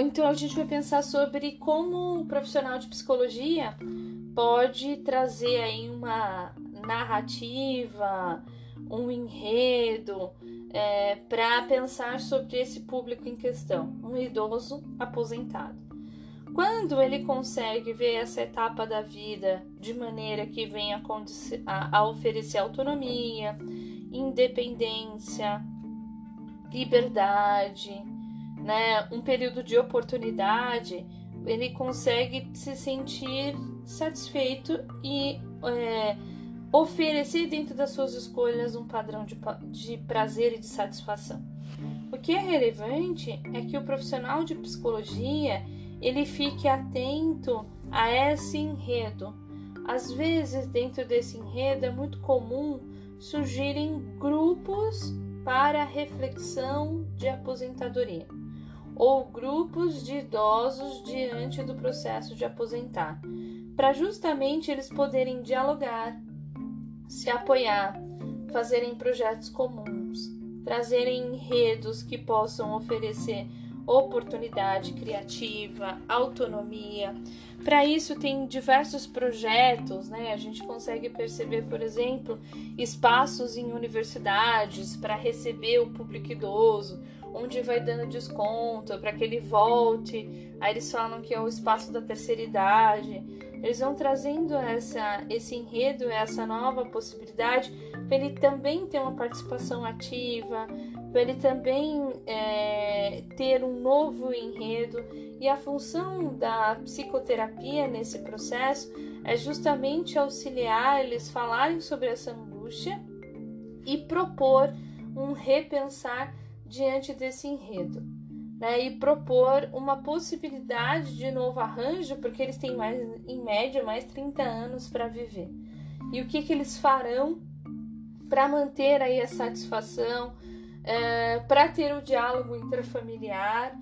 então a gente vai pensar sobre como o profissional de psicologia pode trazer aí uma narrativa, um enredo é, para pensar sobre esse público em questão, um idoso aposentado. Quando ele consegue ver essa etapa da vida de maneira que venha a, a oferecer autonomia, independência, liberdade, né, um período de oportunidade, ele consegue se sentir satisfeito e é, oferecer dentro das suas escolhas um padrão de, de prazer e de satisfação. O que é relevante é que o profissional de psicologia ele fique atento a esse enredo. Às vezes, dentro desse enredo, é muito comum surgirem grupos para reflexão de aposentadoria ou grupos de idosos diante do processo de aposentar, para justamente eles poderem dialogar, se apoiar, fazerem projetos comuns, trazerem enredos que possam oferecer oportunidade criativa, autonomia. Para isso tem diversos projetos, né? A gente consegue perceber, por exemplo, espaços em universidades para receber o público idoso, onde vai dando desconto para que ele volte. Aí eles falam que é o espaço da terceira idade. Eles vão trazendo essa, esse enredo, essa nova possibilidade, para ele também ter uma participação ativa, para ele também é, ter um novo enredo. E a função da psicoterapia nesse processo é justamente auxiliar eles falarem sobre essa angústia e propor um repensar diante desse enredo. Né, e propor uma possibilidade de novo arranjo, porque eles têm mais, em média, mais 30 anos para viver. E o que, que eles farão para manter aí a satisfação, é, para ter o diálogo intrafamiliar,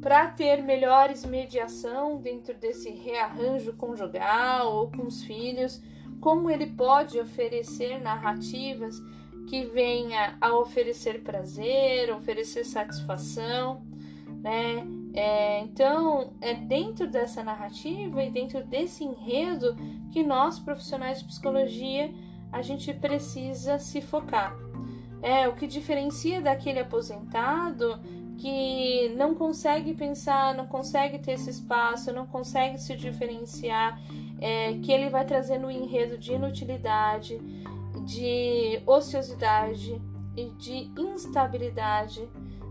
para ter melhores mediação dentro desse rearranjo conjugal ou com os filhos, como ele pode oferecer narrativas que venha a oferecer prazer, oferecer satisfação, né? É, então, é dentro dessa narrativa e dentro desse enredo que nós, profissionais de psicologia, a gente precisa se focar. É o que diferencia daquele aposentado que não consegue pensar, não consegue ter esse espaço, não consegue se diferenciar, é, que ele vai trazendo um enredo de inutilidade, de ociosidade e de instabilidade.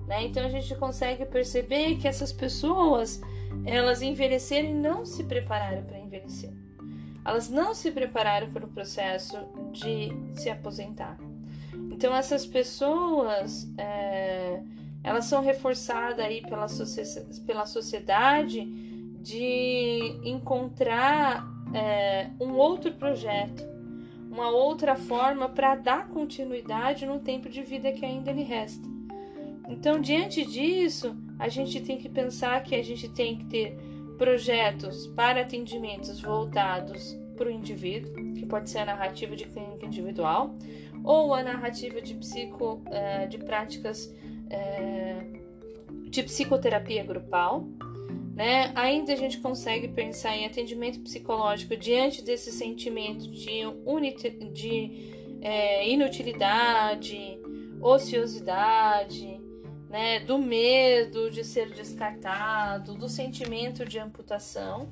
Né? Então a gente consegue perceber que essas pessoas elas envelheceram e não se prepararam para envelhecer. Elas não se prepararam para o processo de se aposentar. Então essas pessoas é, elas são reforçadas aí pela, pela sociedade de encontrar é, um outro projeto uma outra forma para dar continuidade no tempo de vida que ainda lhe resta. Então, diante disso, a gente tem que pensar que a gente tem que ter projetos para atendimentos voltados para o indivíduo, que pode ser a narrativa de clínica individual, ou a narrativa de, psico, eh, de práticas eh, de psicoterapia grupal, né? Ainda a gente consegue pensar em atendimento psicológico diante desse sentimento de, de é, inutilidade, ociosidade, né? do medo de ser descartado, do sentimento de amputação.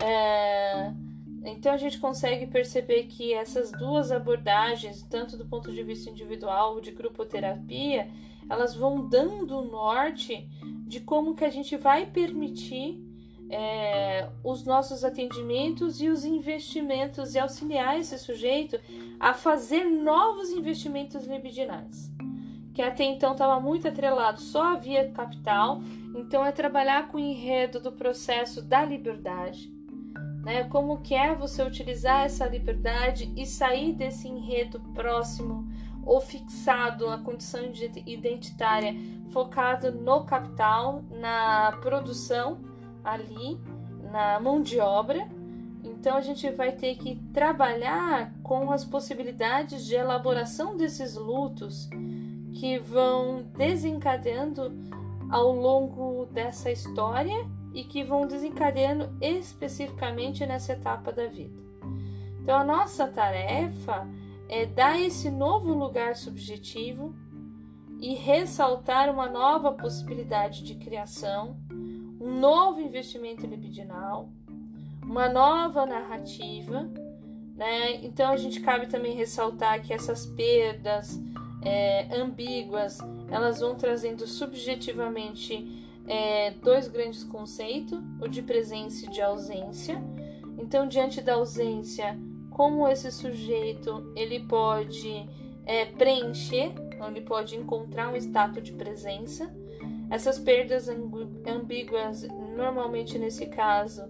É, então a gente consegue perceber que essas duas abordagens, tanto do ponto de vista individual de grupoterapia, elas vão dando norte de como que a gente vai permitir é, os nossos atendimentos e os investimentos e auxiliar esse sujeito a fazer novos investimentos libidinais, que até então estava muito atrelado só a via capital, então é trabalhar com o enredo do processo da liberdade, né? Como que é você utilizar essa liberdade e sair desse enredo próximo ou fixado na condição identitária, focado no capital, na produção ali, na mão de obra. Então a gente vai ter que trabalhar com as possibilidades de elaboração desses lutos que vão desencadeando ao longo dessa história e que vão desencadeando especificamente nessa etapa da vida. Então, a nossa tarefa é dar esse novo lugar subjetivo e ressaltar uma nova possibilidade de criação, um novo investimento libidinal, uma nova narrativa. Né? Então, a gente cabe também ressaltar que essas perdas é, ambíguas elas vão trazendo subjetivamente é, dois grandes conceitos, o de presença e de ausência. Então, diante da ausência, como esse sujeito ele pode é, preencher, ele pode encontrar um status de presença. Essas perdas ambíguas, normalmente nesse caso,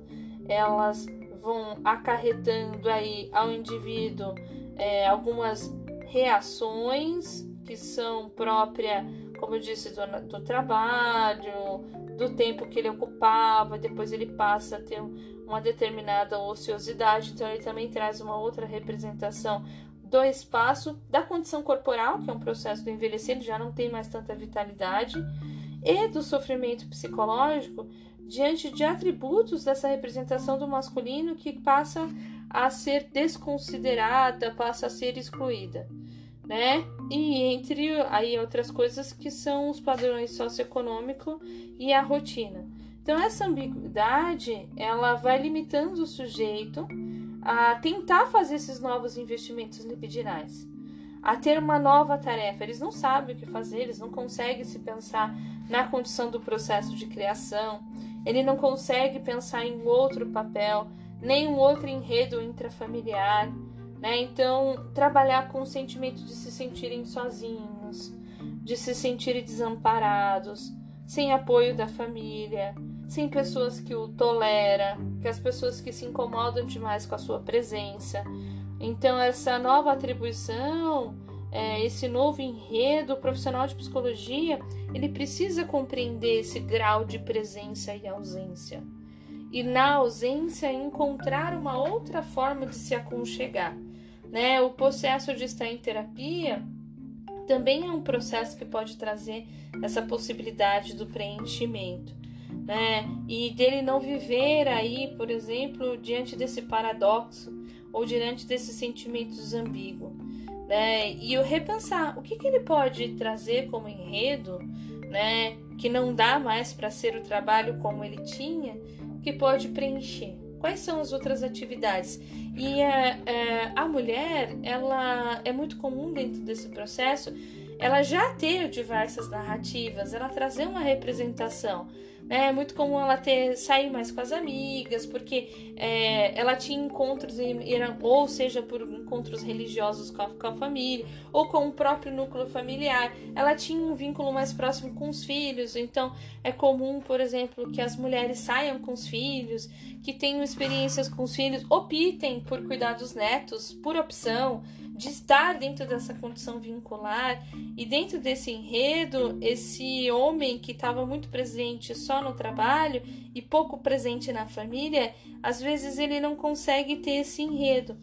elas vão acarretando aí ao indivíduo é, algumas reações que são próprias como eu disse, do, do trabalho, do tempo que ele ocupava, depois ele passa a ter uma determinada ociosidade, então ele também traz uma outra representação do espaço, da condição corporal, que é um processo do envelhecer, já não tem mais tanta vitalidade, e do sofrimento psicológico diante de atributos dessa representação do masculino que passa a ser desconsiderada, passa a ser excluída né? E entre aí outras coisas que são os padrões socioeconômico e a rotina. Então essa ambiguidade, ela vai limitando o sujeito a tentar fazer esses novos investimentos libidinais, a ter uma nova tarefa. Eles não sabem o que fazer, eles não conseguem se pensar na condição do processo de criação, ele não consegue pensar em outro papel, nem um outro enredo intrafamiliar. Né? Então, trabalhar com o sentimento de se sentirem sozinhos, de se sentirem desamparados, sem apoio da família, sem pessoas que o toleram, que as pessoas que se incomodam demais com a sua presença. Então, essa nova atribuição, é, esse novo enredo, o profissional de psicologia, ele precisa compreender esse grau de presença e ausência. E na ausência, encontrar uma outra forma de se aconchegar né? O processo de estar em terapia também é um processo que pode trazer essa possibilidade do preenchimento, né? E dele não viver aí, por exemplo, diante desse paradoxo ou diante desses sentimentos ambíguos, né? E o repensar o que, que ele pode trazer como enredo, né? Que não dá mais para ser o trabalho como ele tinha, que pode preencher. Quais são as outras atividades? E a, é, a mulher, ela é muito comum dentro desse processo, ela já ter diversas narrativas, ela trazer uma representação. Né? É muito comum ela ter sair mais com as amigas, porque é, ela tinha encontros, ou seja, por encontros religiosos com a, com a, família, ou com o próprio núcleo familiar. Ela tinha um vínculo mais próximo com os filhos, então é comum, por exemplo, que as mulheres saiam com os filhos, que tenham experiências com os filhos, optem por cuidar dos netos, por opção de estar dentro dessa condição vincular e dentro desse enredo, esse homem que estava muito presente só no trabalho e pouco presente na família, às vezes ele não consegue ter esse enredo.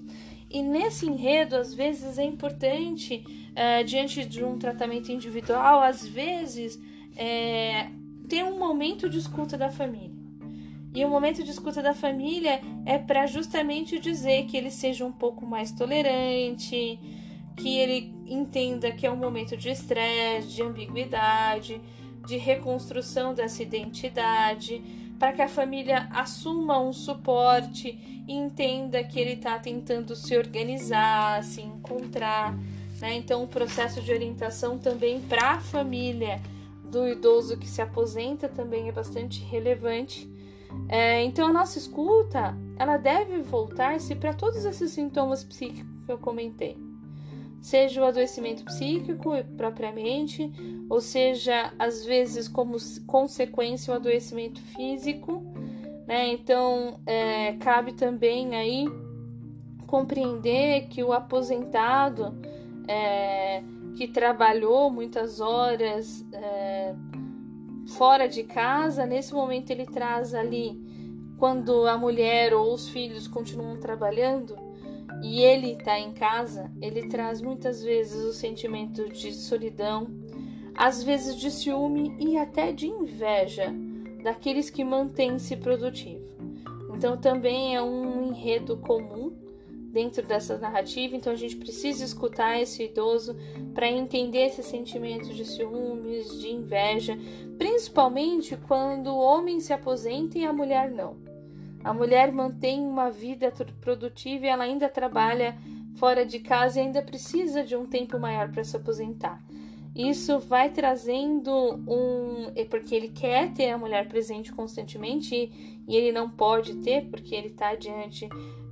E nesse enredo, às vezes é importante, é, diante de um tratamento individual, às vezes é, ter um momento de escuta da família. E o momento de escuta da família é para justamente dizer que ele seja um pouco mais tolerante, que ele entenda que é um momento de estresse, de ambiguidade, de reconstrução dessa identidade, para que a família assuma um suporte e entenda que ele está tentando se organizar, se encontrar. Né? Então, o processo de orientação também para a família do idoso que se aposenta também é bastante relevante é, então a nossa escuta ela deve voltar-se para todos esses sintomas psíquicos que eu comentei, seja o adoecimento psíquico propriamente, ou seja, às vezes como consequência o adoecimento físico, né? Então é, cabe também aí compreender que o aposentado é, que trabalhou muitas horas é, fora de casa, nesse momento ele traz ali, quando a mulher ou os filhos continuam trabalhando e ele está em casa, ele traz muitas vezes o sentimento de solidão, às vezes de ciúme e até de inveja daqueles que mantêm-se produtivo. Então também é um enredo comum dentro dessa narrativa, então a gente precisa escutar esse idoso para entender esses sentimentos de ciúmes, de inveja, principalmente quando o homem se aposenta e a mulher não. A mulher mantém uma vida produtiva e ela ainda trabalha fora de casa e ainda precisa de um tempo maior para se aposentar. Isso vai trazendo um. É porque ele quer ter a mulher presente constantemente e, ele não pode ter, porque ele está diante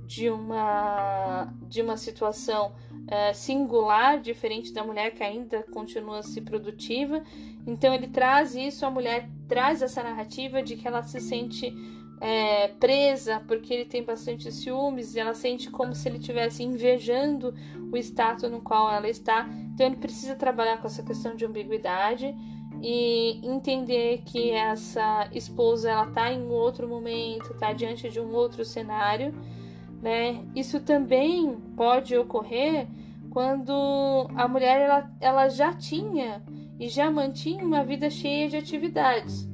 de uma, de uma situação uh, singular, diferente da mulher que ainda continua se produtiva. Então ele traz isso, a mulher traz essa narrativa de que ela se sente é, presa porque ele tem bastante ciúmes e ela sente como se ele estivesse invejando o status no qual ela está. Então ele precisa trabalhar com essa questão de ambiguidade e entender que essa esposa ela está em um outro momento, está diante de um outro cenário né? Isso também pode ocorrer quando a mulher ela, ela já tinha e já mantinha uma vida cheia de atividades,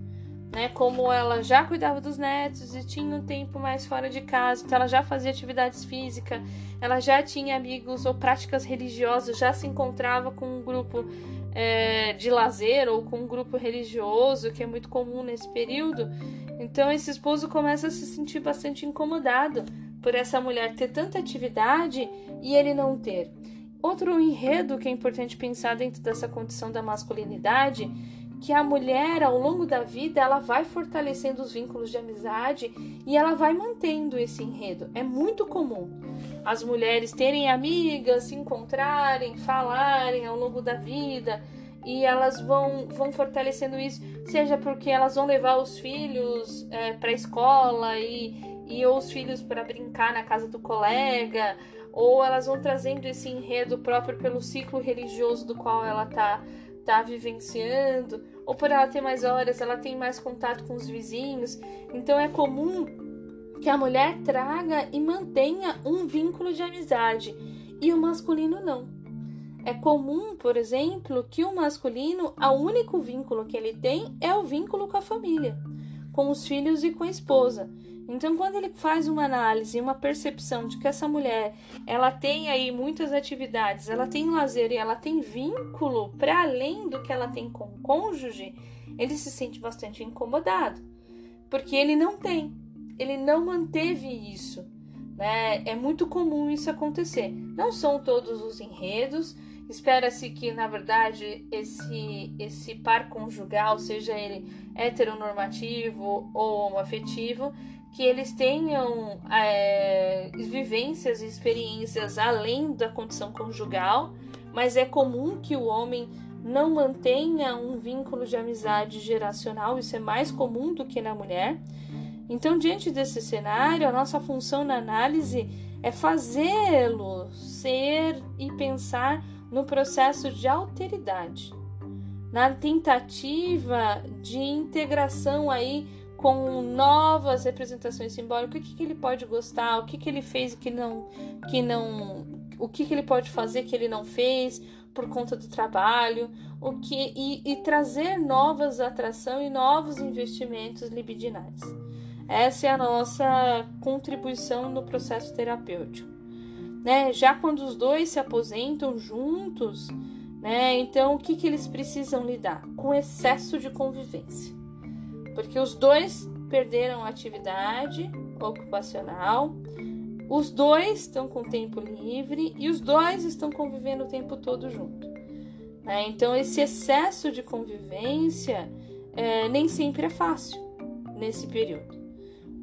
né? Como ela já cuidava dos netos e tinha um tempo mais fora de casa, então ela já fazia atividades físicas, ela já tinha amigos ou práticas religiosas, já se encontrava com um grupo é, de lazer ou com um grupo religioso, que é muito comum nesse período. Então esse esposo começa a se sentir bastante incomodado por essa mulher ter tanta atividade e ele não ter. Outro enredo que é importante pensar dentro dessa condição da masculinidade, que a mulher ao longo da vida ela vai fortalecendo os vínculos de amizade e ela vai mantendo esse enredo. É muito comum as mulheres terem amigas, se encontrarem, falarem ao longo da vida e elas vão, vão fortalecendo isso, seja porque elas vão levar os filhos é, para a escola e e os filhos para brincar na casa do colega, ou elas vão trazendo esse enredo próprio pelo ciclo religioso do qual ela tá tá vivenciando, ou por ela ter mais horas, ela tem mais contato com os vizinhos. Então é comum que a mulher traga e mantenha um vínculo de amizade e o masculino não. É comum, por exemplo, que o masculino, o único vínculo que ele tem é o vínculo com a família, com os filhos e com a esposa. Então, quando ele faz uma análise, uma percepção de que essa mulher, ela tem aí muitas atividades, ela tem lazer e ela tem vínculo para além do que ela tem com o cônjuge, ele se sente bastante incomodado, porque ele não tem, ele não manteve isso. Né? É muito comum isso acontecer. Não são todos os enredos. Espera-se que, na verdade, esse, esse par conjugal, seja ele heteronormativo ou homoafetivo, que eles tenham é, vivências e experiências além da condição conjugal, mas é comum que o homem não mantenha um vínculo de amizade geracional, isso é mais comum do que na mulher. Então, diante desse cenário, a nossa função na análise é fazê-lo ser e pensar no processo de alteridade, na tentativa de integração aí com novas representações simbólicas, o que, que ele pode gostar, o que, que ele fez que não, que não, o que, que ele pode fazer que ele não fez por conta do trabalho, o que e, e trazer novas atração e novos investimentos libidinais. Essa é a nossa contribuição no processo terapêutico. Né? Já quando os dois se aposentam juntos, né? então o que, que eles precisam lidar? Com excesso de convivência porque os dois perderam a atividade ocupacional, os dois estão com tempo livre e os dois estão convivendo o tempo todo junto. Né? Então, esse excesso de convivência é, nem sempre é fácil nesse período.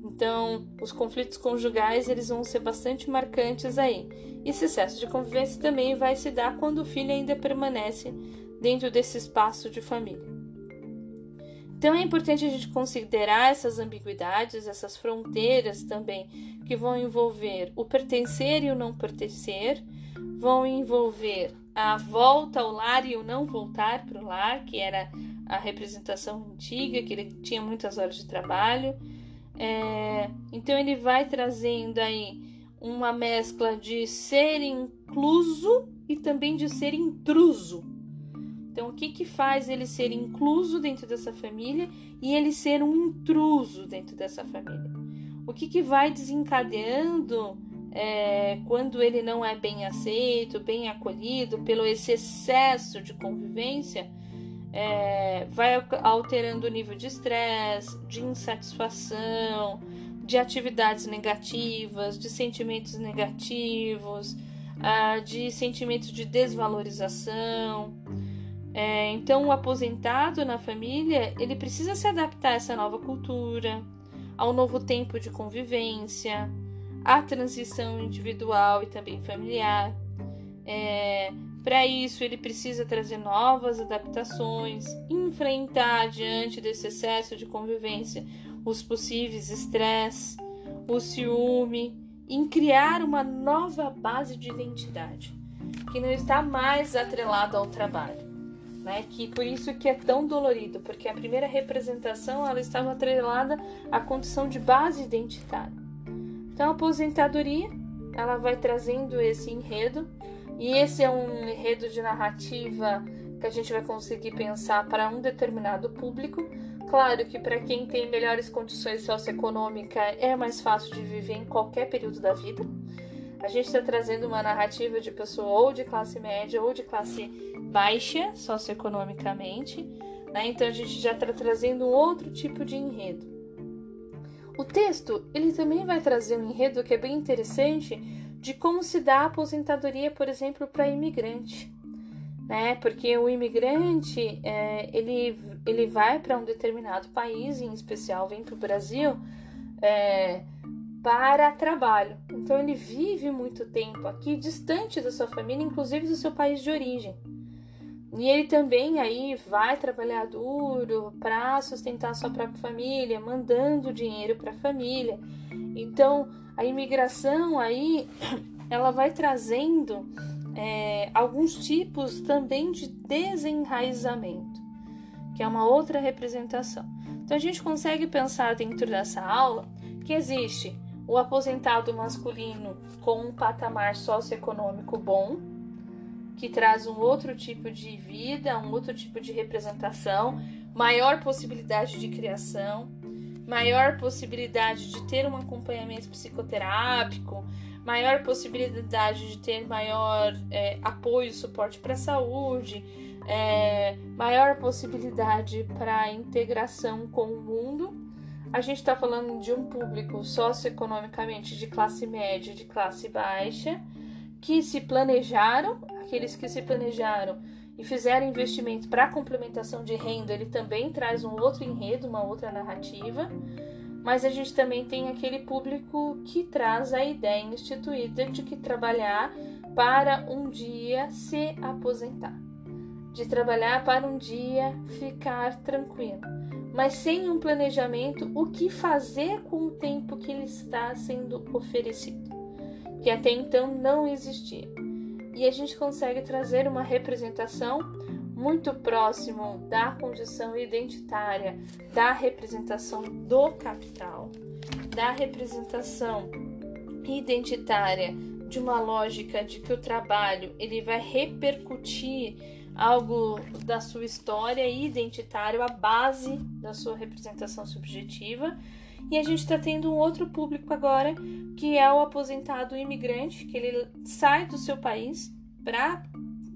Então, os conflitos conjugais eles vão ser bastante marcantes aí. Esse excesso de convivência também vai se dar quando o filho ainda permanece dentro desse espaço de família. Então é importante a gente considerar essas ambiguidades, essas fronteiras também, que vão envolver o pertencer e o não pertencer, vão envolver a volta ao lar e o não voltar para o lar, que era a representação antiga, que ele tinha muitas horas de trabalho. É, então ele vai trazendo aí uma mescla de ser incluso e também de ser intruso Então, o que, que faz ele ser incluso dentro dessa família e ele ser um intruso dentro dessa família? O que, que vai desencadeando é, quando ele não é bem aceito, bem acolhido, pelo esse excesso de convivência, é, vai alterando o nível de estresse, de insatisfação, de atividades negativas, de sentimentos negativos, ah, de sentimentos de desvalorização. É, então, o aposentado na família ele precisa se adaptar a essa nova cultura, ao novo tempo de convivência, à transição individual e também familiar. É, Para isso, ele precisa trazer novas adaptações, enfrentar diante desse excesso de convivência os possíveis estresse, o ciúme, em criar uma nova base de identidade que não está mais atrelada ao trabalho né? Que por isso que é tão dolorido, porque a primeira representação ela estava atrelada à condição de base identitária. Então a aposentadoria ela vai trazendo esse enredo e esse é um enredo de narrativa que a gente vai conseguir pensar para um determinado público. Claro que para quem tem melhores condições socioeconômicas é mais fácil de viver em qualquer período da vida. A gente está trazendo uma narrativa de pessoa ou de classe média ou de classe baixa socioeconomicamente, né? Então a gente já está trazendo um outro tipo de enredo. O texto ele também vai trazer um enredo que é bem interessante de como se dá a aposentadoria, por exemplo, para imigrante, né? Porque o imigrante é, ele ele vai para um determinado país, em especial vem para o Brasil. É, para trabalho. Então ele vive muito tempo aqui, distante da sua família, inclusive do seu país de origem. E ele também aí vai trabalhar duro para sustentar sua própria família, mandando dinheiro para a família. Então a imigração aí ela vai trazendo é, alguns tipos também de desenraizamento, que é uma outra representação. Então a gente consegue pensar dentro dessa aula que existe o aposentado masculino com um patamar socioeconômico bom, que traz um outro tipo de vida, um outro tipo de representação, maior possibilidade de criação, maior possibilidade de ter um acompanhamento psicoterápico, maior possibilidade de ter maior é, apoio e suporte para a saúde, é, maior possibilidade para integração com o mundo a gente está falando de um público socioeconomicamente de classe média, de classe baixa, que se planejaram, aqueles que se planejaram e fizeram investimento para complementação de renda, ele também traz um outro enredo, uma outra narrativa. Mas a gente também tem aquele público que traz a ideia instituída de que trabalhar para um dia se aposentar, de trabalhar para um dia ficar tranquilo mas sem um planejamento, o que fazer com o tempo que lhe está sendo oferecido, que até então não existia. E a gente consegue trazer uma representação muito próximo da condição identitária, da representação do capital, da representação identitária de uma lógica de que o trabalho ele vai repercutir algo da sua história identitária, a base da sua representação subjetiva. E a gente está tendo um outro público agora, que é o aposentado imigrante, que ele sai do seu país para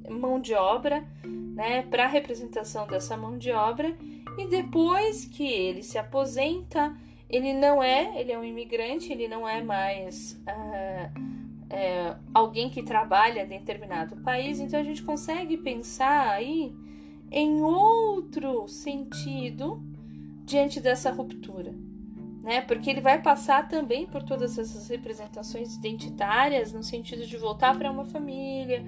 mão de obra, né, para representação dessa mão de obra, e depois que ele se aposenta, ele não é, ele é um imigrante, ele não é mais uh, é, alguém que trabalha em determinado país, então a gente consegue pensar aí em outro sentido diante dessa ruptura, né? Porque ele vai passar também por todas essas representações identitárias no sentido de voltar para uma família,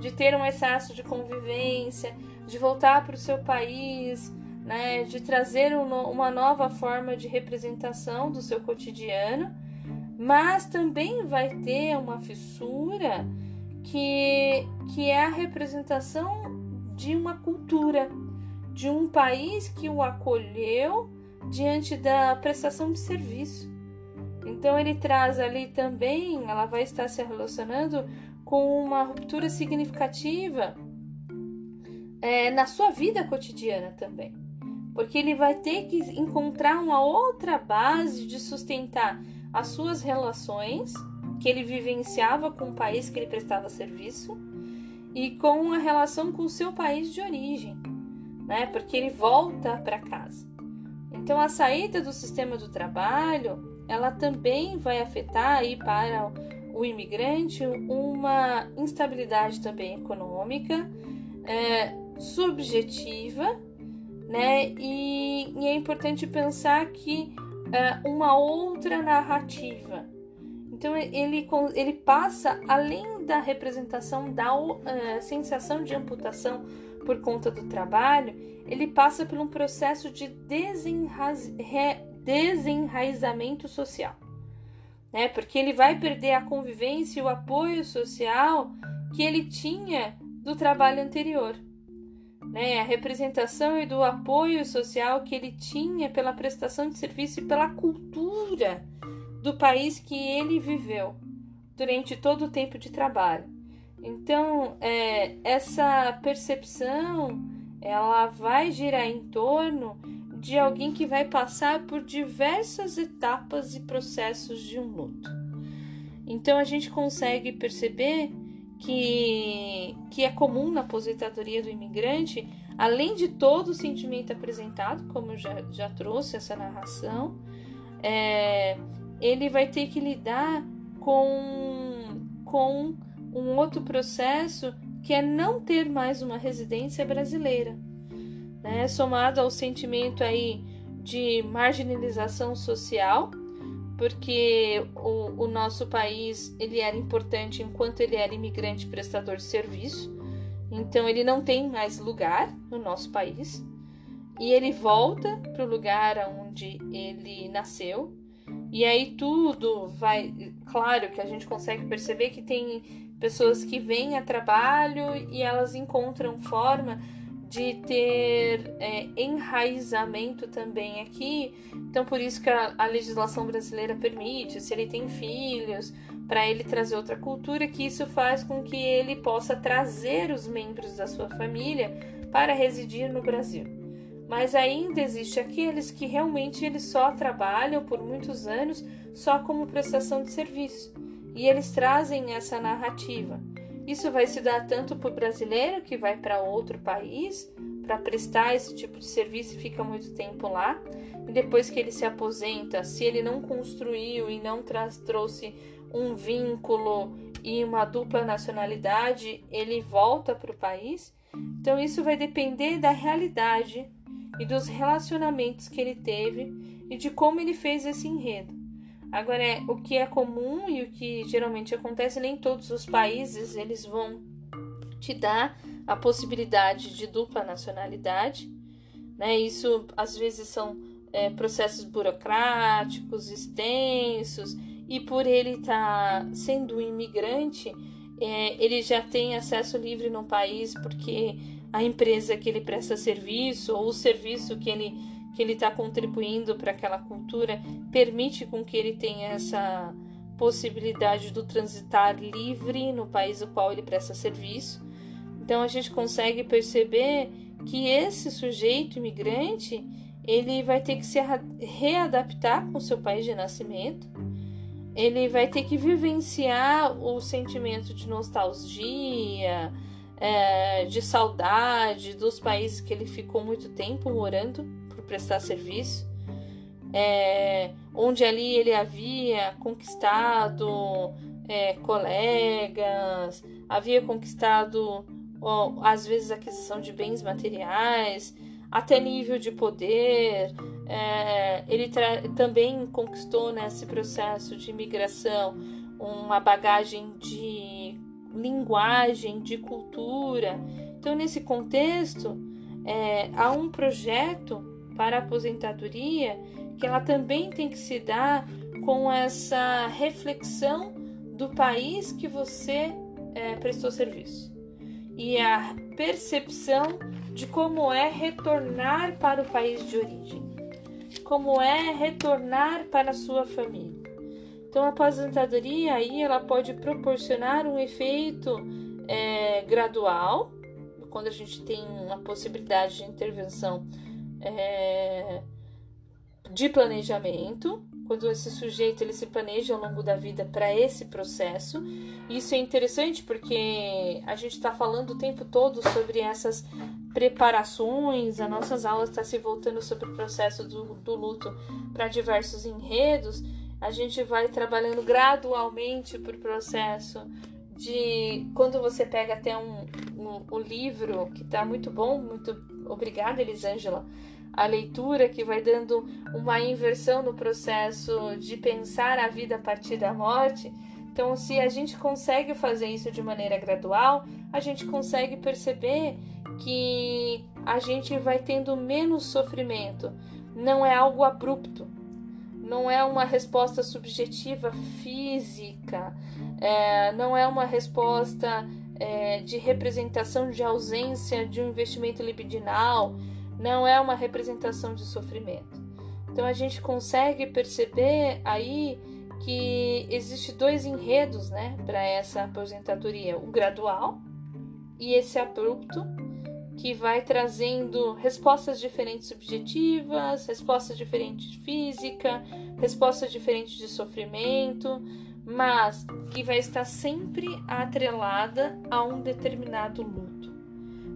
de ter um excesso de convivência, de voltar para o seu país, né? De trazer um, uma nova forma de representação do seu cotidiano mas também vai ter uma fissura que, que é a representação de uma cultura, de um país que o acolheu diante da prestação de serviço. Então ele traz ali também, ela vai estar se relacionando com uma ruptura significativa é, na sua vida cotidiana também. Porque ele vai ter que encontrar uma outra base de sustentar as suas relações que ele vivenciava com o país que ele prestava serviço e com a relação com o seu país de origem, né? Porque ele volta para casa. Então a saída do sistema do trabalho, ela também vai afetar aí para o imigrante uma instabilidade também econômica, é, subjetiva, né? E, e, é importante pensar que é, uma outra narrativa. Então ele, ele passa além da representação da uh, sensação de amputação por conta do trabalho, ele passa por um processo de desenraizamento social né? Porque ele vai perder a convivência e o apoio social que ele tinha do trabalho anterior, né? A representação e do apoio social que ele tinha pela prestação de serviço e pela cultura do país que ele viveu durante todo o tempo de trabalho. Então, é, essa percepção ela vai girar em torno de alguém que vai passar por diversas etapas e processos de um luto. Então a gente consegue perceber que, que é comum na aposentadoria do imigrante, além de todo o sentimento apresentado, como eu já, já trouxe essa narração, é, ele vai ter que lidar com, com um outro processo que é não ter mais uma residência brasileira né, somado ao sentimento aí de marginalização social, porque o, o, nosso país ele era importante enquanto ele era imigrante prestador de serviço, então ele não tem mais lugar no nosso país. E ele volta para o lugar onde ele nasceu. E aí tudo vai, claro que a gente consegue perceber que tem pessoas que vêm a trabalho e elas encontram forma de ter é, enraizamento também aqui. Então, por isso que a, a legislação brasileira permite, se ele tem filhos, para ele trazer outra cultura, que isso faz com que ele possa trazer os membros da sua família para residir no Brasil. Mas ainda existe aqueles que realmente eles só trabalham por muitos anos só como prestação de serviço. E eles trazem essa narrativa. Isso vai se dar tanto para o brasileiro que vai para outro país para prestar esse tipo de serviço e fica muito tempo lá, e depois que ele se aposenta, se ele não construiu e não trouxe um vínculo e uma dupla nacionalidade, ele volta para o país. Então, isso vai depender da realidade e dos relacionamentos que ele teve e de como ele fez esse enredo. Agora, é, o que é comum e o que geralmente acontece, nem todos os países eles vão te dar a possibilidade de dupla nacionalidade. Né? Isso às vezes são é, processos burocráticos, extensos, e por ele estar tá sendo um imigrante, é, ele já tem acesso livre no país porque a empresa que ele presta serviço ou o serviço que ele que ele está contribuindo para aquela cultura permite com que ele tenha essa possibilidade do transitar livre no país ao qual ele presta serviço. Então a gente consegue perceber que esse sujeito imigrante ele vai ter que se readaptar com o seu país de nascimento. Ele vai ter que vivenciar o sentimento de nostalgia, é, de saudade dos países que ele ficou muito tempo morando prestar serviço, é, onde ali ele havia conquistado é, colegas, havia conquistado ó, às vezes aquisição de bens materiais, até nível de poder. É, ele também conquistou nesse processo de imigração uma bagagem de linguagem, de cultura. Então, nesse contexto, é, há um projeto para a aposentadoria, que ela também tem que se dar com essa reflexão do país que você é, prestou serviço e a percepção de como é retornar para o país de origem, como é retornar para a sua família. Então, a aposentadoria aí ela pode proporcionar um efeito é, gradual quando a gente tem uma possibilidade de intervenção é, de planejamento, quando esse sujeito ele se planeja ao longo da vida para esse processo. Isso é interessante porque a gente está falando o tempo todo sobre essas preparações, as nossas aulas estão tá se voltando sobre o processo do, do luto para diversos enredos. A gente vai trabalhando gradualmente para o processo de quando você pega até um, um, um livro que está muito bom, muito obrigada, Elisângela a leitura que vai dando uma inversão no processo de pensar a vida a partir da morte. Então, se a gente consegue fazer isso de maneira gradual, a gente consegue perceber que a gente vai tendo menos sofrimento. Não é algo abrupto, não é uma resposta subjetiva física, é, não é uma resposta é, de representação de ausência de um investimento libidinal não é uma representação de sofrimento. Então a gente consegue perceber aí que existe dois enredos, né, para essa aposentadoria, o gradual e esse abrupto que vai trazendo respostas diferentes subjetivas, respostas diferentes física, respostas diferentes de sofrimento, mas que vai estar sempre atrelada a um determinado luto.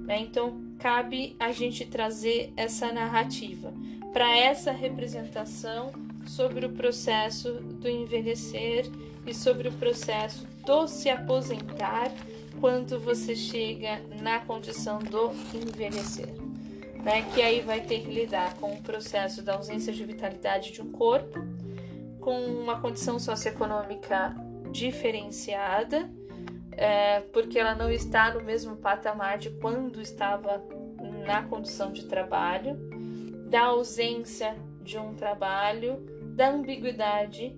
Né? Então, cabe a gente trazer essa narrativa para essa representação sobre o processo do envelhecer e sobre o processo do se aposentar quando você chega na condição do envelhecer. Né? Que aí vai ter que lidar com o processo da ausência de vitalidade de um corpo, com uma condição socioeconômica diferenciada é, porque ela não está no mesmo patamar de quando estava na condição de trabalho, da ausência de um trabalho, da ambiguidade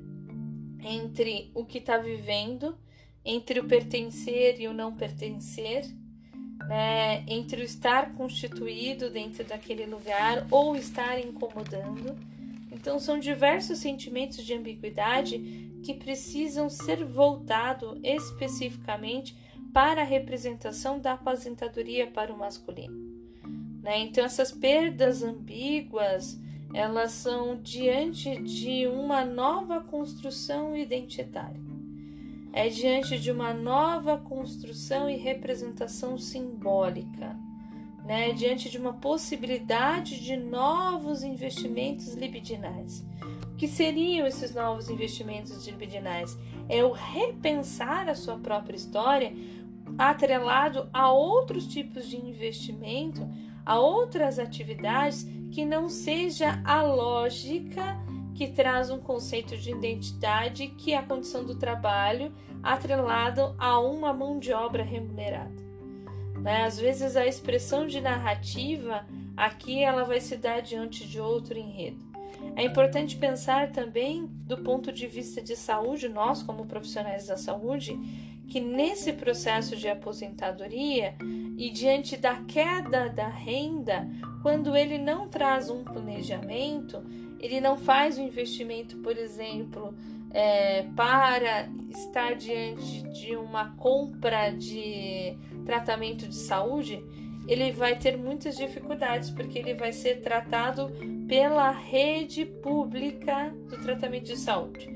entre o que está vivendo, entre o pertencer e o não pertencer, né? entre o estar constituído dentro daquele lugar ou estar incomodando. Então, são diversos sentimentos de ambiguidade que precisam ser voltados especificamente para a representação da aposentadoria para o masculino. Né? Então, essas perdas ambíguas elas são diante de uma nova construção identitária. É diante de uma nova construção e representação simbólica, né? diante de uma possibilidade de novos investimentos libidinais que seriam esses novos investimentos libidinais? É o repensar a sua própria história atrelado a outros tipos de investimento, a outras atividades que não seja a lógica que traz um conceito de identidade que é a condição do trabalho atrelado a uma mão de obra remunerada. Né? Às vezes a expressão de narrativa aqui ela vai se dar diante de outro enredo. É importante pensar também, do ponto de vista de saúde, nós, como profissionais da saúde, que nesse processo de aposentadoria e diante da queda da renda, quando ele não traz um planejamento, ele não faz um investimento, por exemplo, é, para estar diante de uma compra de tratamento de saúde, ele vai ter muitas dificuldades, porque ele vai ser tratado pela rede pública do tratamento de saúde.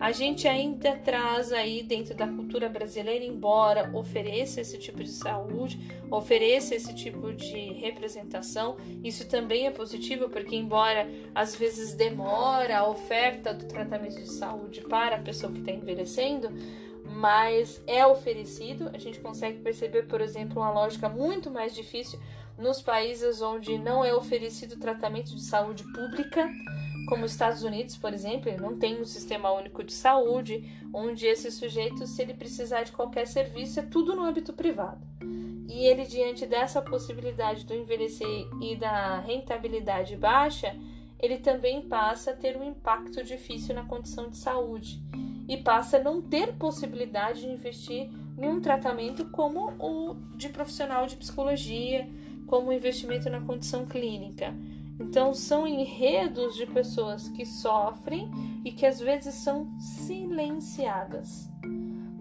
A gente ainda traz aí dentro da cultura brasileira, embora ofereça esse tipo de saúde, ofereça esse tipo de representação, isso também é positivo, porque embora às vezes demora a oferta do tratamento de saúde para a pessoa que está envelhecendo, mas é oferecido. A gente consegue perceber, por exemplo, uma lógica muito mais difícil nos países onde não é oferecido tratamento de saúde pública, como os Estados Unidos, por exemplo, não tem um sistema único de saúde, onde esse sujeito, se ele precisar de qualquer serviço, é tudo no âmbito privado. E ele, diante dessa possibilidade do envelhecer e da rentabilidade baixa, ele também passa a ter um impacto difícil na condição de saúde e passa a não ter possibilidade de investir em um tratamento como o de profissional de psicologia, como investimento na condição clínica. Então, são enredos de pessoas que sofrem e que às vezes são silenciadas,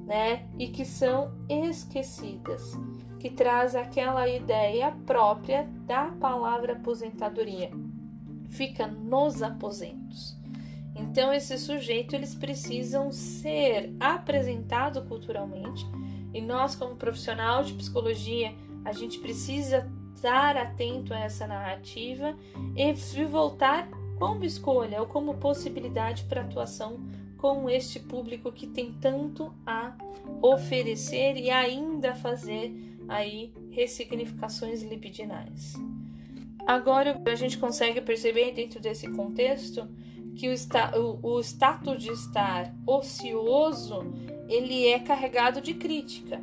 né? E que são esquecidas. que traz aquela ideia própria da palavra aposentadoria. Fica nos aposentos. Então esse sujeito eles precisam ser apresentados culturalmente e nós como profissional de psicologia a gente precisa estar atento a essa narrativa e voltar como escolha ou como possibilidade para atuação com este público que tem tanto a oferecer e ainda fazer aí ressignificações libidinais. Agora a gente consegue perceber dentro desse contexto que o, esta, o, o status de estar ocioso ele é carregado de crítica,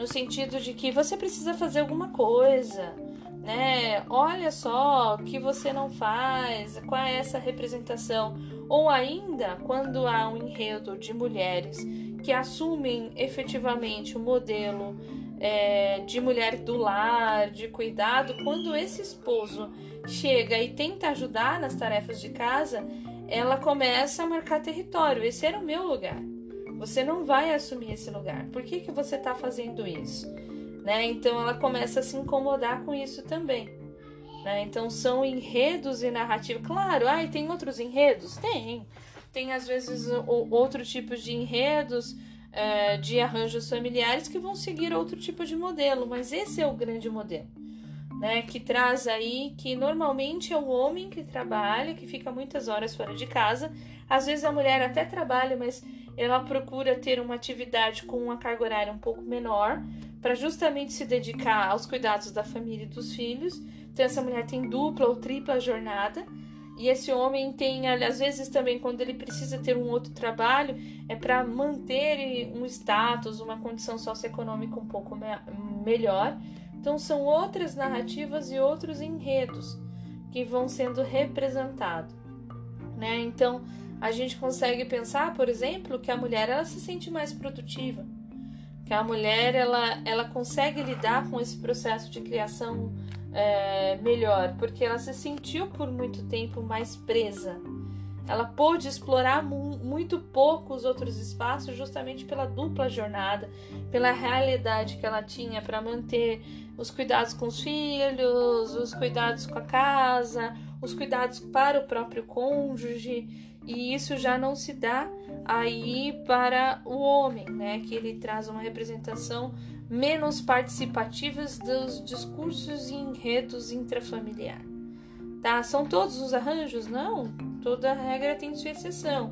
no sentido de que você precisa fazer alguma coisa, né? Olha só o que você não faz, qual é essa representação? Ou ainda, quando há um enredo de mulheres que assumem efetivamente o modelo é, de mulher do lar, de cuidado, quando esse esposo chega e tenta ajudar nas tarefas de casa, ela começa a marcar território. Esse era o meu lugar. Você não vai assumir esse lugar. Por que, que você está fazendo isso? Né? Então ela começa a se incomodar com isso também. Né? Então são enredos e narrativa. Claro, ai, tem outros enredos? Tem. Tem às vezes outro tipo de enredos é, de arranjos familiares que vão seguir outro tipo de modelo, mas esse é o grande modelo, né? Que traz aí que normalmente é o homem que trabalha, que fica muitas horas fora de casa. Às vezes a mulher até trabalha, mas ela procura ter uma atividade com uma carga horária um pouco menor, para justamente se dedicar aos cuidados da família e dos filhos. Então essa mulher tem dupla ou tripla jornada e esse homem tem, às vezes, também, quando ele precisa ter um outro trabalho, é para manter um status, uma condição socioeconômica um pouco me melhor. Então, são outras narrativas e outros enredos que vão sendo representados. Né? Então, a gente consegue pensar, por exemplo, que a mulher ela se sente mais produtiva, que a mulher ela, ela consegue lidar com esse processo de criação é, melhor, porque ela se sentiu por muito tempo mais presa. Ela pôde explorar mu muito pouco os outros espaços justamente pela dupla jornada, pela realidade que ela tinha para manter os cuidados com os filhos, os cuidados com a casa, os cuidados para o próprio cônjuge, e isso já não se dá aí para o homem, né? Que ele traz uma representação menos participativas dos discursos e enredos intrafamiliar. Tá? São todos os arranjos? Não, toda regra tem sua exceção.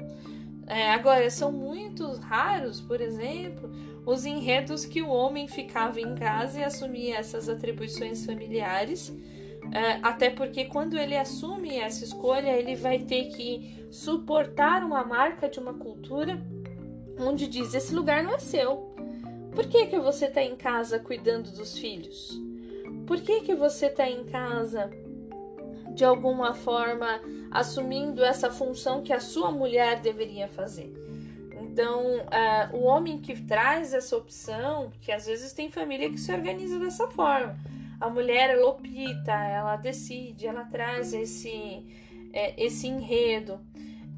É, agora, são muito raros, por exemplo, os enredos que o homem ficava em casa e assumia essas atribuições familiares. É, até porque quando ele assume essa escolha, ele vai ter que suportar uma marca de uma cultura onde diz: esse lugar não é seu. Por que, que você está em casa cuidando dos filhos? Por que, que você está em casa, de alguma forma, assumindo essa função que a sua mulher deveria fazer? Então, uh, o homem que traz essa opção, que às vezes tem família que se organiza dessa forma. A mulher, ela opta, ela decide, ela traz esse, é, esse enredo.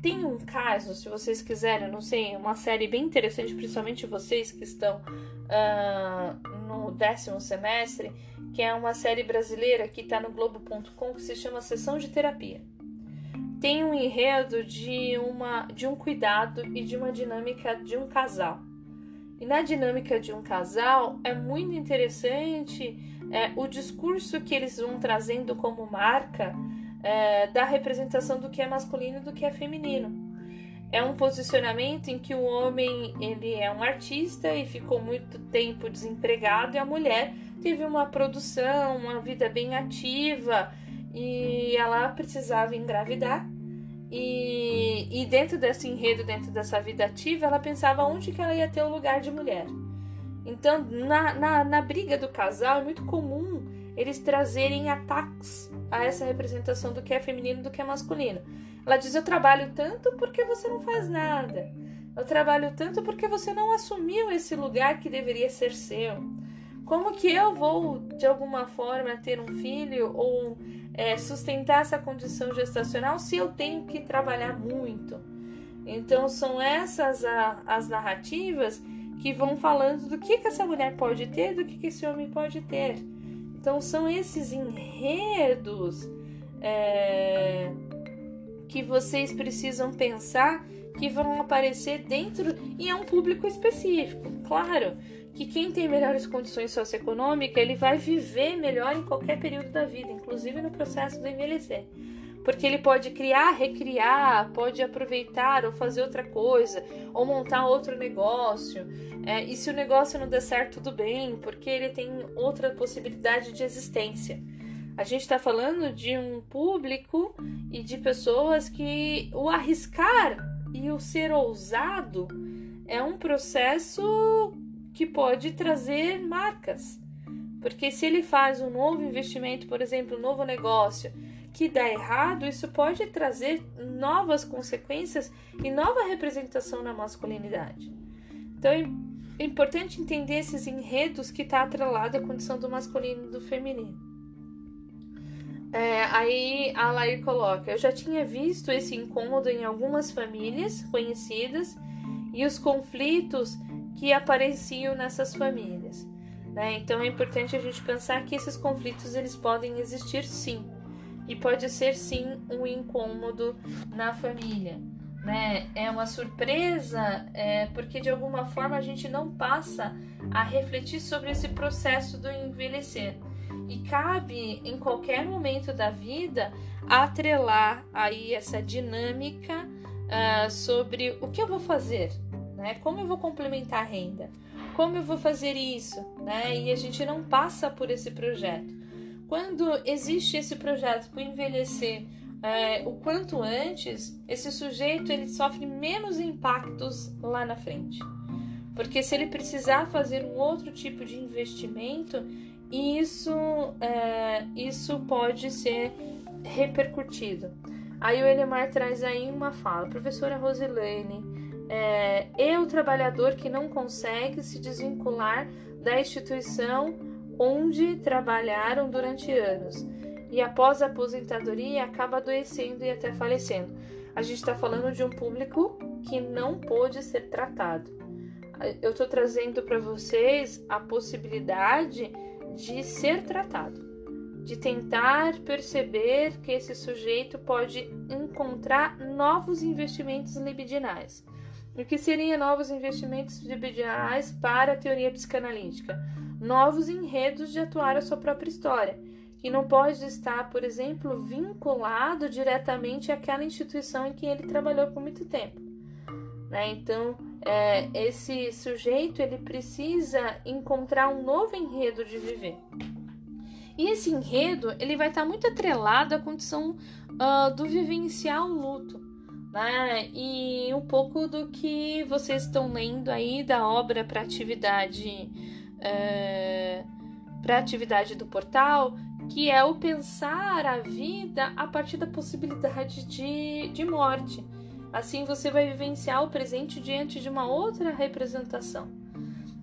Tem um caso, se vocês quiserem, não sei, uma série bem interessante, principalmente vocês que estão uh, no décimo semestre, que é uma série brasileira que está no Globo.com que se chama Sessão de Terapia. Tem um enredo de, uma, de um cuidado e de uma dinâmica de um casal. E na dinâmica de um casal é muito interessante é, o discurso que eles vão trazendo como marca é, da representação do que é masculino e do que é feminino. É um posicionamento em que o homem ele é um artista e ficou muito tempo desempregado e a mulher teve uma produção, uma vida bem ativa e ela precisava engravidar. E, e dentro desse enredo, dentro dessa vida ativa, ela pensava onde que ela ia ter o lugar de mulher. Então, na, na, na briga do casal, é muito comum eles trazerem ataques a essa representação do que é feminino e do que é masculino. Ela diz: Eu trabalho tanto porque você não faz nada. Eu trabalho tanto porque você não assumiu esse lugar que deveria ser seu. Como que eu vou, de alguma forma, ter um filho ou é, sustentar essa condição gestacional se eu tenho que trabalhar muito? Então, são essas a, as narrativas que vão falando do que, que essa mulher pode ter, do que, que esse homem pode ter. Então são esses enredos é, que vocês precisam pensar que vão aparecer dentro e é um público específico. Claro que quem tem melhores condições socioeconômicas ele vai viver melhor em qualquer período da vida, inclusive no processo do envelhecer porque ele pode criar, recriar, pode aproveitar ou fazer outra coisa, ou montar outro negócio. É, e se o negócio não der certo, tudo bem, porque ele tem outra possibilidade de existência. A gente está falando de um público e de pessoas que o arriscar e o ser ousado é um processo que pode trazer marcas. Porque se ele faz um novo investimento, por exemplo, um novo negócio, que dá errado, isso pode trazer novas consequências e nova representação na masculinidade. Então é importante entender esses enredos que está atrelado à condição do masculino e do feminino. É, aí a Lair coloca: Eu já tinha visto esse incômodo em algumas famílias conhecidas e os conflitos que apareciam nessas famílias. Né? Então é importante a gente pensar que esses conflitos eles podem existir sim e pode ser sim um incômodo na família. Né? É uma surpresa é, porque de alguma forma a gente não passa a refletir sobre esse processo do envelhecer. E cabe em qualquer momento da vida atrelar aí essa dinâmica uh, sobre o que eu vou fazer, né? Como eu vou complementar a renda? Como eu vou fazer isso, né? E a gente não passa por esse projeto. Quando existe esse projeto para envelhecer é, o quanto antes, esse sujeito ele sofre menos impactos lá na frente. Porque se ele precisar fazer um outro tipo de investimento, isso, é, isso pode ser repercutido. Aí o Elemar traz aí uma fala, professora Rosilene, é, eu, trabalhador que não consegue se desvincular da instituição onde trabalharam durante anos e após a aposentadoria acaba adoecendo e até falecendo. A gente está falando de um público que não pôde ser tratado. Eu estou trazendo para vocês a possibilidade de ser tratado, de tentar perceber que esse sujeito pode encontrar novos investimentos libidinais. O que seriam novos investimentos libidinais para a teoria psicanalítica? Novos enredos de atuar a sua própria história, que não pode estar, por exemplo, vinculado diretamente àquela instituição em que ele trabalhou por muito tempo. Né? Então, é, esse sujeito ele precisa encontrar um novo enredo de viver. E esse enredo ele vai estar muito atrelado à condição uh, do vivenciar o luto. Né? E um pouco do que vocês estão lendo aí da obra para atividade é, para a atividade do portal, que é o pensar a vida a partir da possibilidade de, de morte. Assim você vai vivenciar o presente diante de uma outra representação.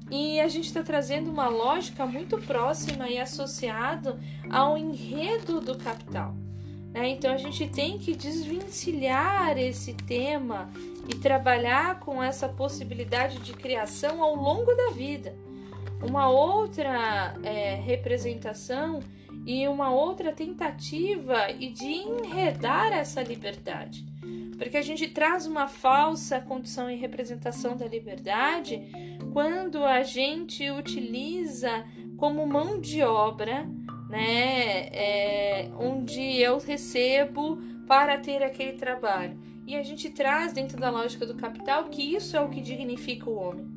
E a gente está trazendo uma lógica muito próxima e associado ao enredo do capital. Né? Então a gente tem que desvencilhar esse tema e trabalhar com essa possibilidade de criação ao longo da vida uma outra é, representação e uma outra tentativa e de enredar essa liberdade. Porque a gente traz uma falsa condição e representação da liberdade quando a gente utiliza como mão de obra, né, é, onde eu recebo para ter aquele trabalho. E a gente traz dentro da lógica do capital que isso é o que dignifica o homem.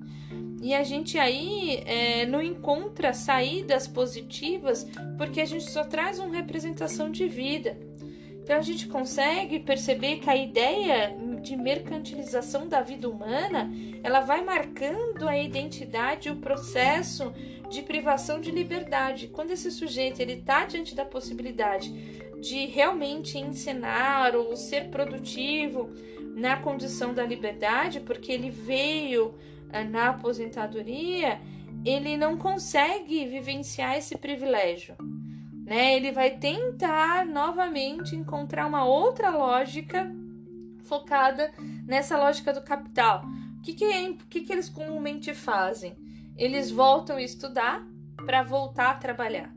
E a gente aí é, não encontra saídas positivas porque a gente só traz uma representação de vida. Então a gente consegue perceber que a ideia de mercantilização da vida humana ela vai marcando a identidade e o processo de privação de liberdade. Quando esse sujeito ele está diante da possibilidade de realmente ensinar ou ser produtivo na condição da liberdade, porque ele veio na aposentadoria, ele não consegue vivenciar esse privilégio. Né? Ele vai tentar novamente encontrar uma outra lógica focada nessa lógica do capital. o que, que, é, que, que eles comumente fazem? Eles voltam a estudar para voltar a trabalhar.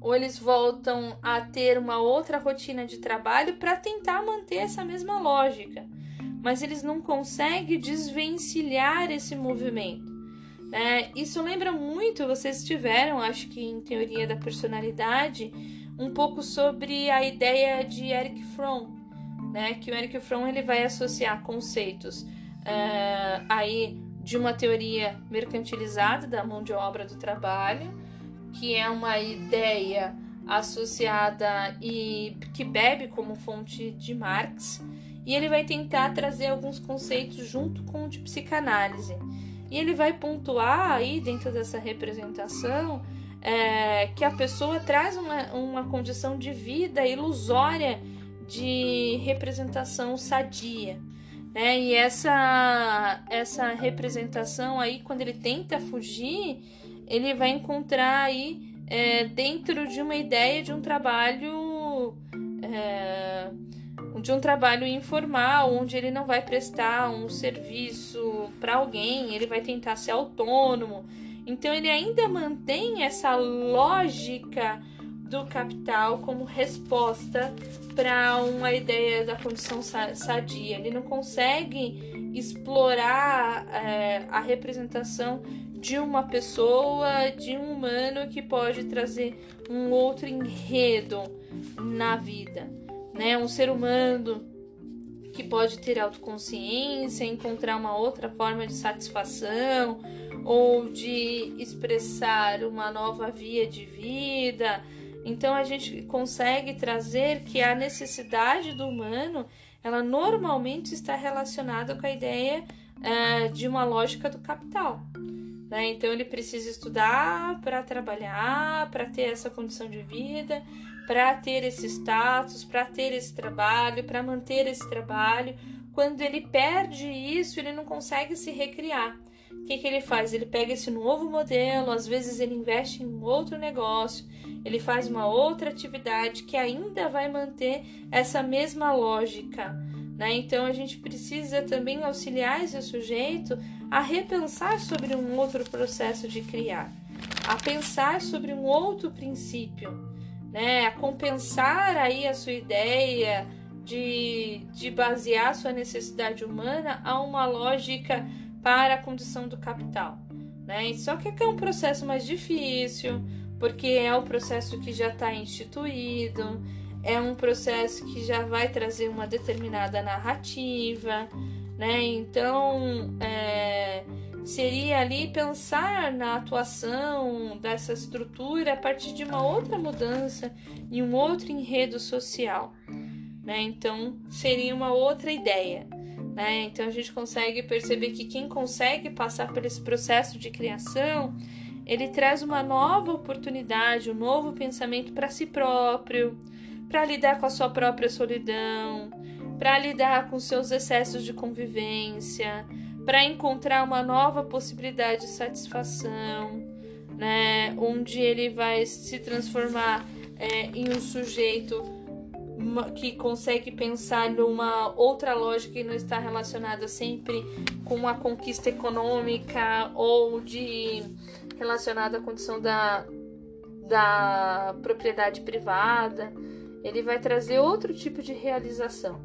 Ou eles voltam a ter uma outra rotina de trabalho para tentar manter essa mesma lógica. Mas eles não conseguem desvencilhar esse movimento. Né? Isso lembra muito, vocês tiveram, acho que em teoria da personalidade, um pouco sobre a ideia de Eric Fromm, né? Que o Eric Fromm ele vai associar conceitos uh, aí de uma teoria mercantilizada da mão de obra do trabalho, que é uma ideia associada e que bebe como fonte de Marx, e ele vai tentar trazer alguns conceitos junto com o de psicanálise. E ele vai pontuar aí dentro dessa representação é, que a pessoa traz uma, uma condição de vida ilusória de representação sadia. Né? E essa, essa representação aí, quando ele tenta fugir, ele vai encontrar aí é, dentro de uma ideia de um trabalho é, de um trabalho informal, onde ele não vai prestar um serviço para alguém, ele vai tentar ser autônomo, então ele ainda mantém essa lógica do capital como resposta para uma ideia da condição sadia. Ele não consegue explorar é, a representação de uma pessoa, de um humano que pode trazer um outro enredo na vida, né? Um ser humano que pode ter autoconsciência, encontrar uma outra forma de satisfação ou de expressar uma nova via de vida. Então a gente consegue trazer que a necessidade do humano, ela normalmente está relacionada com a ideia uh, de uma lógica do capital. Né? Então ele precisa estudar para trabalhar, para ter essa condição de vida, para ter esse status, para ter esse trabalho, para manter esse trabalho. Quando ele perde isso, ele não consegue se recriar. O que, que ele faz? Ele pega esse novo modelo, às vezes ele investe em outro negócio, ele faz uma outra atividade que ainda vai manter essa mesma lógica. Né? Então a gente precisa também auxiliar esse sujeito a repensar sobre um outro processo de criar, a pensar sobre um outro princípio né, a compensar aí a sua ideia de, de basear sua necessidade humana a uma lógica para a condição do capital. Né? Só que é um processo mais difícil, porque é um processo que já está instituído, é um processo que já vai trazer uma determinada narrativa, né? Então, é, seria ali pensar na atuação dessa estrutura a partir de uma outra mudança e um outro enredo social. Né? Então, seria uma outra ideia. Né? Então, a gente consegue perceber que quem consegue passar por esse processo de criação, ele traz uma nova oportunidade, um novo pensamento para si próprio, para lidar com a sua própria solidão, para lidar com seus excessos de convivência, para encontrar uma nova possibilidade de satisfação, né? Onde ele vai se transformar é, em um sujeito que consegue pensar numa outra lógica e não está relacionada sempre com a conquista econômica ou de relacionada à condição da, da propriedade privada. Ele vai trazer outro tipo de realização,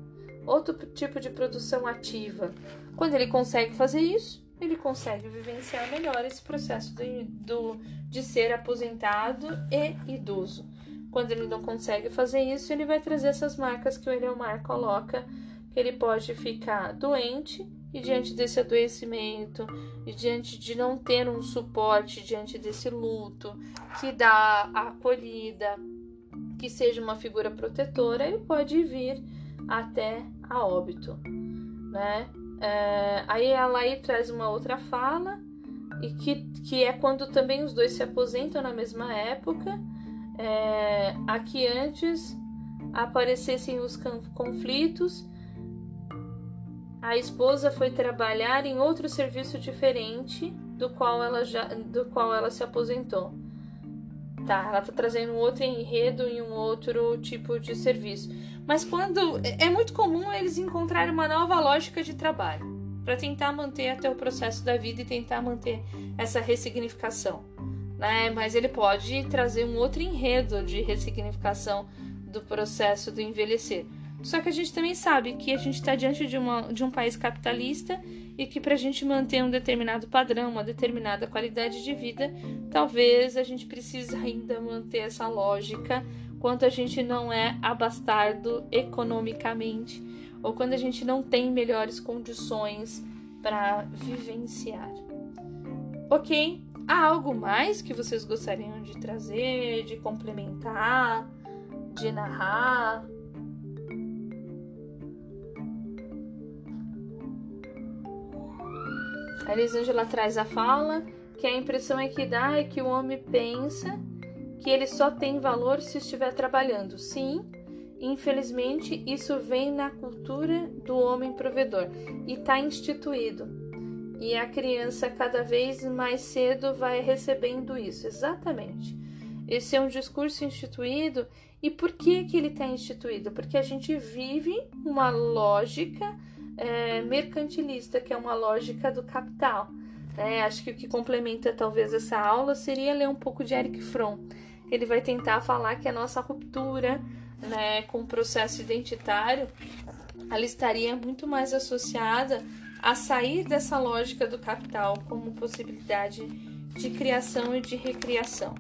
outro tipo de produção ativa, quando ele consegue fazer isso, ele consegue vivenciar melhor esse processo do, do, de ser aposentado e idoso. Quando ele não consegue fazer isso, ele vai trazer essas marcas que o Eleomar coloca, que ele pode ficar doente e diante desse adoecimento, e diante de não ter um suporte diante desse luto, que dá a acolhida, que seja uma figura protetora, ele pode vir até a óbito, né? É, aí a Laí traz uma outra fala, e que, que é quando também os dois se aposentam na mesma época. É, aqui antes aparecessem os conflitos, a esposa foi trabalhar em outro serviço diferente do qual ela já do qual ela se aposentou. Tá, ela tá trazendo um outro enredo e um outro tipo de serviço. Mas quando. É muito comum eles encontrarem uma nova lógica de trabalho para tentar manter até o processo da vida e tentar manter essa ressignificação. Né? Mas ele pode trazer um outro enredo de ressignificação do processo do envelhecer. Só que a gente também sabe que a gente está diante de, uma, de um país capitalista e que para a gente manter um determinado padrão, uma determinada qualidade de vida, talvez a gente precise ainda manter essa lógica quanto a gente não é abastardo economicamente ou quando a gente não tem melhores condições para vivenciar. Ok? Há algo mais que vocês gostariam de trazer, de complementar, de narrar? A Elisângela traz a fala que a impressão é que dá é que o homem pensa que ele só tem valor se estiver trabalhando. Sim, infelizmente isso vem na cultura do homem provedor e está instituído. E a criança cada vez mais cedo vai recebendo isso, exatamente. Esse é um discurso instituído. E por que, que ele está instituído? Porque a gente vive uma lógica é, mercantilista, que é uma lógica do capital. É, acho que o que complementa talvez essa aula seria ler um pouco de Eric Fromm. Ele vai tentar falar que a nossa ruptura né, com o processo identitário ela estaria muito mais associada a sair dessa lógica do capital como possibilidade de criação e de recriação.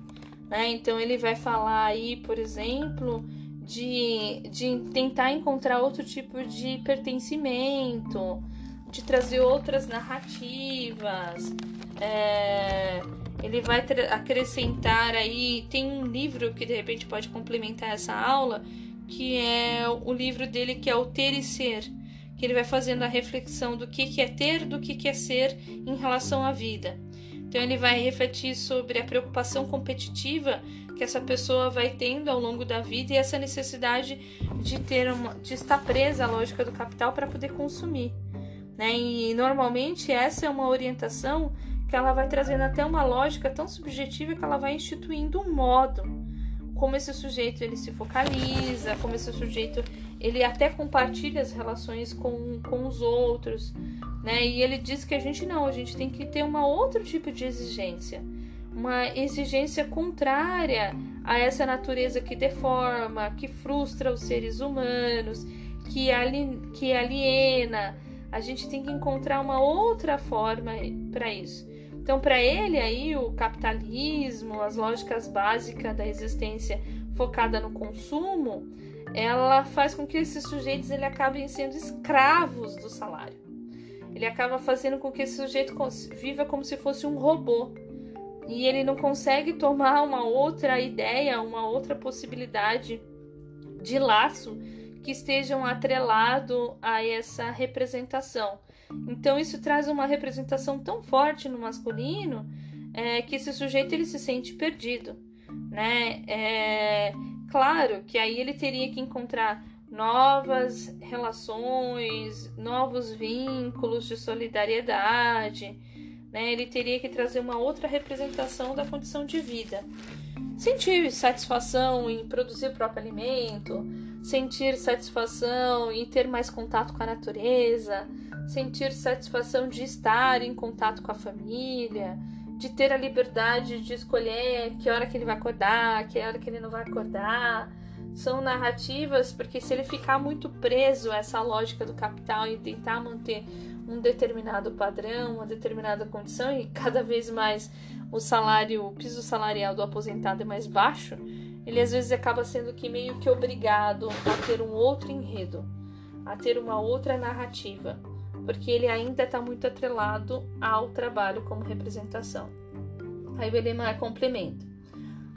Né? Então ele vai falar aí, por exemplo, de, de tentar encontrar outro tipo de pertencimento, de trazer outras narrativas. É, ele vai acrescentar aí. Tem um livro que de repente pode complementar essa aula, que é o livro dele que é o Ter e Ser, que ele vai fazendo a reflexão do que, que é ter, do que, que é ser em relação à vida. Então ele vai refletir sobre a preocupação competitiva que essa pessoa vai tendo ao longo da vida e essa necessidade de ter uma, de estar presa à lógica do capital para poder consumir. Né? E normalmente essa é uma orientação que ela vai trazendo até uma lógica tão subjetiva que ela vai instituindo um modo como esse sujeito ele se focaliza, como esse sujeito ele até compartilha as relações com, com os outros, né? E ele diz que a gente não, a gente tem que ter uma outro tipo de exigência, uma exigência contrária a essa natureza que deforma, que frustra os seres humanos, que, ali, que aliena. A gente tem que encontrar uma outra forma para isso. Então, para ele aí o capitalismo, as lógicas básicas da existência focada no consumo, ela faz com que esses sujeitos ele acabem sendo escravos do salário. Ele acaba fazendo com que esse sujeito viva como se fosse um robô. E ele não consegue tomar uma outra ideia, uma outra possibilidade de laço que estejam atrelado a essa representação. Então isso traz uma representação tão forte no masculino é, que esse sujeito ele se sente perdido, né? É, claro que aí ele teria que encontrar novas relações, novos vínculos de solidariedade, né? Ele teria que trazer uma outra representação da condição de vida. Sentir satisfação em produzir o próprio alimento, sentir satisfação em ter mais contato com a natureza, sentir satisfação de estar em contato com a família, de ter a liberdade de escolher que hora que ele vai acordar, que hora que ele não vai acordar. São narrativas porque se ele ficar muito preso a essa lógica do capital e tentar manter um determinado padrão, uma determinada condição e cada vez mais o salário, o piso salarial do aposentado é mais baixo, ele às vezes acaba sendo que meio que obrigado a ter um outro enredo, a ter uma outra narrativa porque ele ainda está muito atrelado ao trabalho como representação. Aí o Elemar complementa.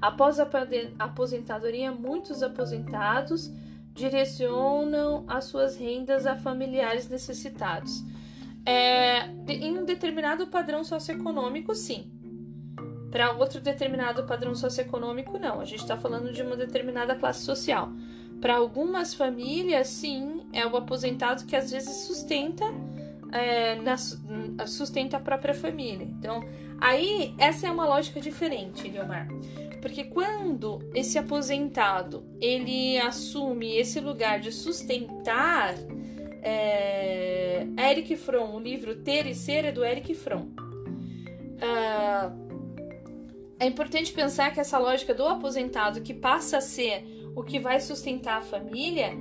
Após a aposentadoria, muitos aposentados direcionam as suas rendas a familiares necessitados. É, em um determinado padrão socioeconômico, sim. Para outro determinado padrão socioeconômico, não. A gente está falando de uma determinada classe social. Para algumas famílias, sim, é o aposentado que às vezes sustenta é, na, sustenta a própria família. Então, aí essa é uma lógica diferente, Leomar. Porque quando esse aposentado ele assume esse lugar de sustentar, é, Eric Fromm, o livro Ter e Ser é do Eric Fromm. Uh, é importante pensar que essa lógica do aposentado que passa a ser o que vai sustentar a família,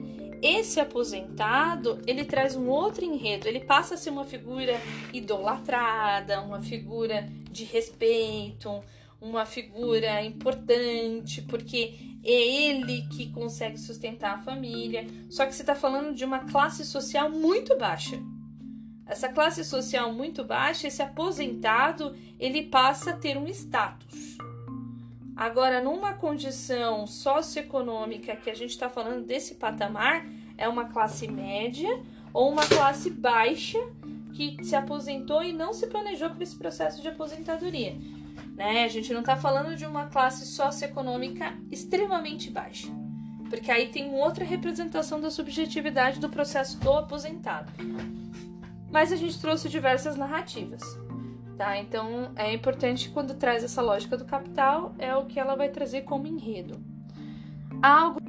esse aposentado ele traz um outro enredo, ele passa a ser uma figura idolatrada, uma figura de respeito, uma figura importante, porque é ele que consegue sustentar a família. Só que você está falando de uma classe social muito baixa. Essa classe social muito baixa, esse aposentado, ele passa a ter um status. Agora, numa condição socioeconômica que a gente está falando desse patamar, é uma classe média ou uma classe baixa que se aposentou e não se planejou para esse processo de aposentadoria. Né? A gente não está falando de uma classe socioeconômica extremamente baixa, porque aí tem outra representação da subjetividade do processo do aposentado. Mas a gente trouxe diversas narrativas. Tá? Então é importante quando traz essa lógica do capital, é o que ela vai trazer como enredo. Algo